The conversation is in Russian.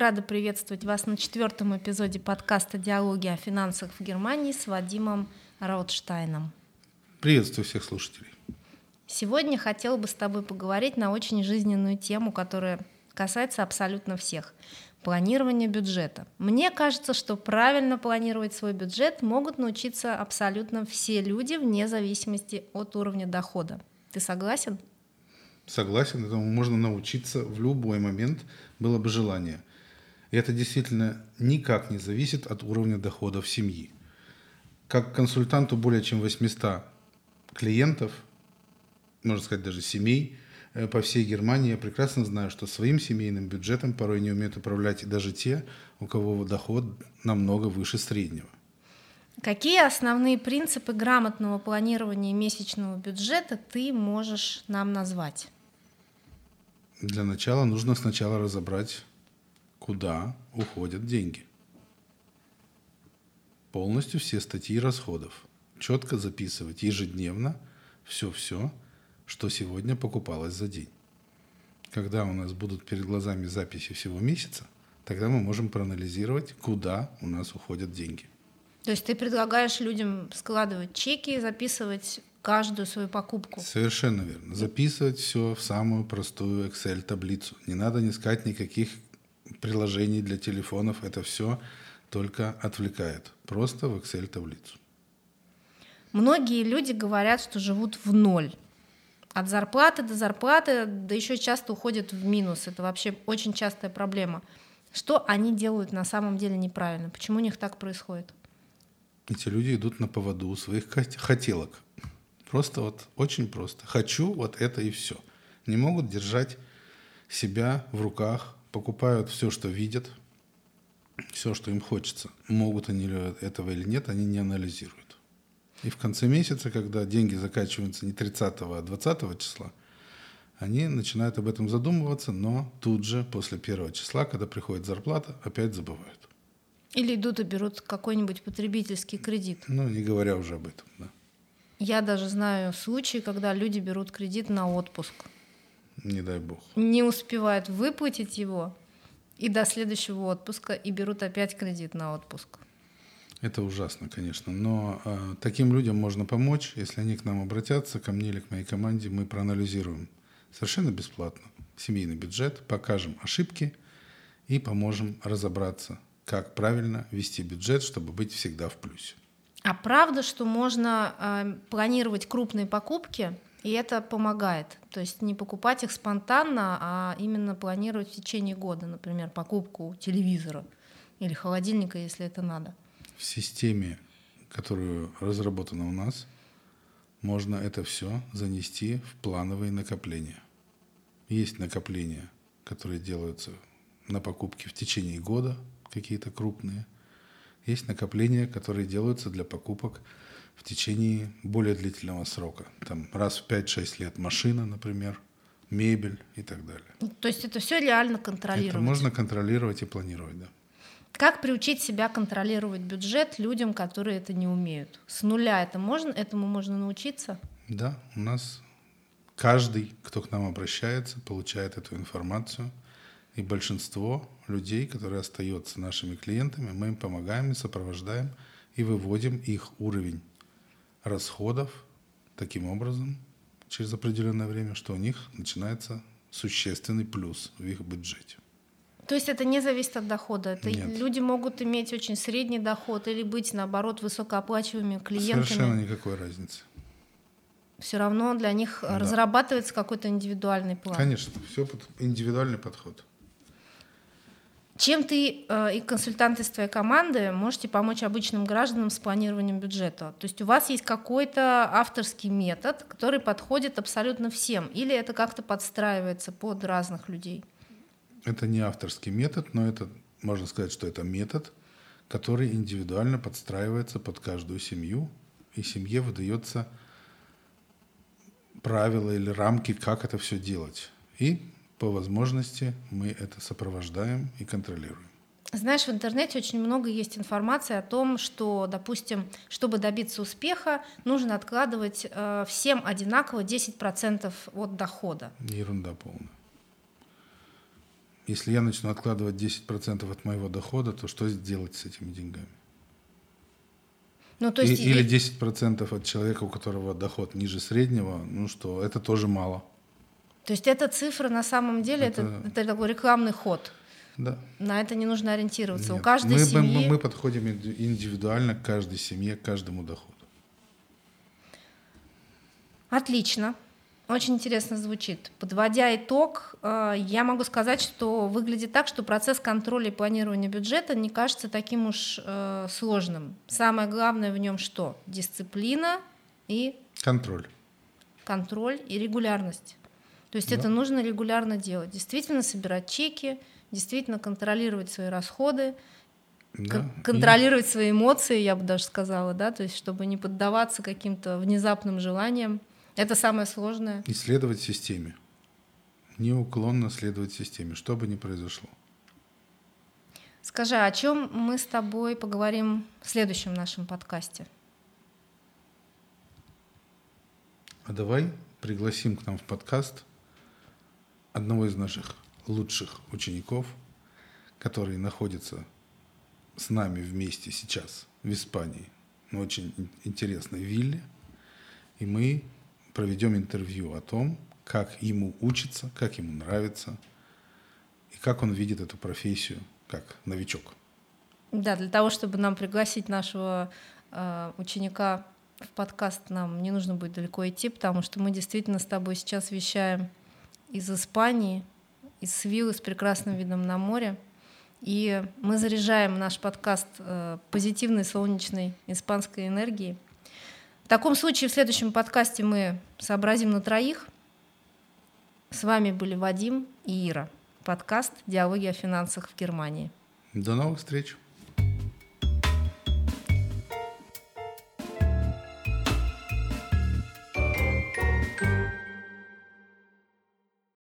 рада приветствовать вас на четвертом эпизоде подкаста «Диалоги о финансах в Германии» с Вадимом Раутштайном. Приветствую всех слушателей. Сегодня хотела бы с тобой поговорить на очень жизненную тему, которая касается абсолютно всех – планирование бюджета. Мне кажется, что правильно планировать свой бюджет могут научиться абсолютно все люди вне зависимости от уровня дохода. Ты согласен? Согласен, этому можно научиться в любой момент, было бы желание. И это действительно никак не зависит от уровня доходов семьи. Как консультанту более чем 800 клиентов, можно сказать даже семей, э, по всей Германии, я прекрасно знаю, что своим семейным бюджетом порой не умеют управлять даже те, у кого доход намного выше среднего. Какие основные принципы грамотного планирования месячного бюджета ты можешь нам назвать? Для начала нужно сначала разобрать, куда уходят деньги. Полностью все статьи расходов. Четко записывать ежедневно все-все, что сегодня покупалось за день. Когда у нас будут перед глазами записи всего месяца, тогда мы можем проанализировать, куда у нас уходят деньги. То есть ты предлагаешь людям складывать чеки, записывать каждую свою покупку. Совершенно верно. Записывать все в самую простую Excel-таблицу. Не надо искать никаких приложений для телефонов. Это все только отвлекает. Просто в Excel-таблицу. Многие люди говорят, что живут в ноль. От зарплаты до зарплаты, да еще часто уходят в минус. Это вообще очень частая проблема. Что они делают на самом деле неправильно? Почему у них так происходит? Эти люди идут на поводу у своих хотелок. Просто вот очень просто. Хочу вот это и все. Не могут держать себя в руках, покупают все, что видят, все, что им хочется. Могут они этого или нет, они не анализируют. И в конце месяца, когда деньги заканчиваются не 30, а 20 числа, они начинают об этом задумываться, но тут же, после первого числа, когда приходит зарплата, опять забывают. Или идут и берут какой-нибудь потребительский кредит. Ну, не говоря уже об этом, да. Я даже знаю случаи, когда люди берут кредит на отпуск. Не дай бог. Не успевают выплатить его и до следующего отпуска, и берут опять кредит на отпуск. Это ужасно, конечно. Но э, таким людям можно помочь, если они к нам обратятся, ко мне или к моей команде, мы проанализируем совершенно бесплатно семейный бюджет, покажем ошибки и поможем разобраться, как правильно вести бюджет, чтобы быть всегда в плюсе. А правда, что можно э, планировать крупные покупки, и это помогает. То есть не покупать их спонтанно, а именно планировать в течение года, например, покупку телевизора или холодильника, если это надо. В системе, которую разработана у нас, можно это все занести в плановые накопления. Есть накопления, которые делаются на покупки в течение года, какие-то крупные – есть накопления, которые делаются для покупок в течение более длительного срока. Там раз в 5-6 лет машина, например, мебель и так далее. То есть это все реально контролировать? Это можно контролировать и планировать, да. Как приучить себя контролировать бюджет людям, которые это не умеют? С нуля это можно, этому можно научиться? Да, у нас каждый, кто к нам обращается, получает эту информацию – и большинство людей, которые остаются нашими клиентами, мы им помогаем и сопровождаем и выводим их уровень расходов таким образом через определенное время, что у них начинается существенный плюс в их бюджете. То есть это не зависит от дохода. Это Нет. люди могут иметь очень средний доход или быть, наоборот, высокооплачиваемыми клиентами. Совершенно никакой разницы. Все равно для них да. разрабатывается какой-то индивидуальный план. Конечно, все под индивидуальный подход. Чем ты э, и консультанты из твоей команды можете помочь обычным гражданам с планированием бюджета? То есть у вас есть какой-то авторский метод, который подходит абсолютно всем, или это как-то подстраивается под разных людей? Это не авторский метод, но это можно сказать, что это метод, который индивидуально подстраивается под каждую семью, и семье выдается правила или рамки, как это все делать. И по возможности мы это сопровождаем и контролируем. Знаешь, в интернете очень много есть информации о том, что, допустим, чтобы добиться успеха, нужно откладывать э, всем одинаково 10% от дохода. Ерунда полная. если я начну откладывать 10% от моего дохода, то что сделать с этими деньгами? Ну, то есть... И- или 10% от человека, у которого доход ниже среднего, ну что, это тоже мало. То есть эта цифра на самом деле это, Это- это такой рекламный ход. Да. На это не нужно ориентироваться. У Нет. каждой мы, мы- семьи... мы подходим инди- индивидуально к каждой семье, к каждому доходу. Отлично. Очень интересно звучит. Подводя итог, э, я могу сказать, что выглядит так, что процесс контроля и планирования бюджета не кажется таким уж э, сложным. Самое главное в нем что? Дисциплина и Контроль. контроль и регулярность. То есть это нужно регулярно делать. Действительно собирать чеки, действительно контролировать свои расходы, Да. кон- И- контролировать свои эмоции, я бы даже сказала, да, то есть чтобы не поддаваться каким-то внезапным желаниям. Это самое сложное. И следовать системе. Неуклонно следовать системе, что бы ни произошло. Скажи, о чем мы с тобой поговорим в следующем нашем подкасте? А давай пригласим к нам в подкаст одного из наших лучших учеников, который находится с нами вместе сейчас в Испании, на очень ин- интересной вилле. И мы проведем интервью о том, как ему учится, как ему нравится, и как он видит эту профессию как новичок. Да, для того, чтобы нам пригласить нашего э, ученика в подкаст, нам не нужно будет далеко идти, потому что мы действительно с тобой сейчас вещаем из Испании, из Свилы с прекрасным видом на море. И мы заряжаем наш подкаст э, позитивной солнечной испанской энергией. В таком случае в следующем подкасте мы сообразим на троих. С вами были Вадим и Ира. Подкаст «Диалоги о финансах в Германии». До новых встреч!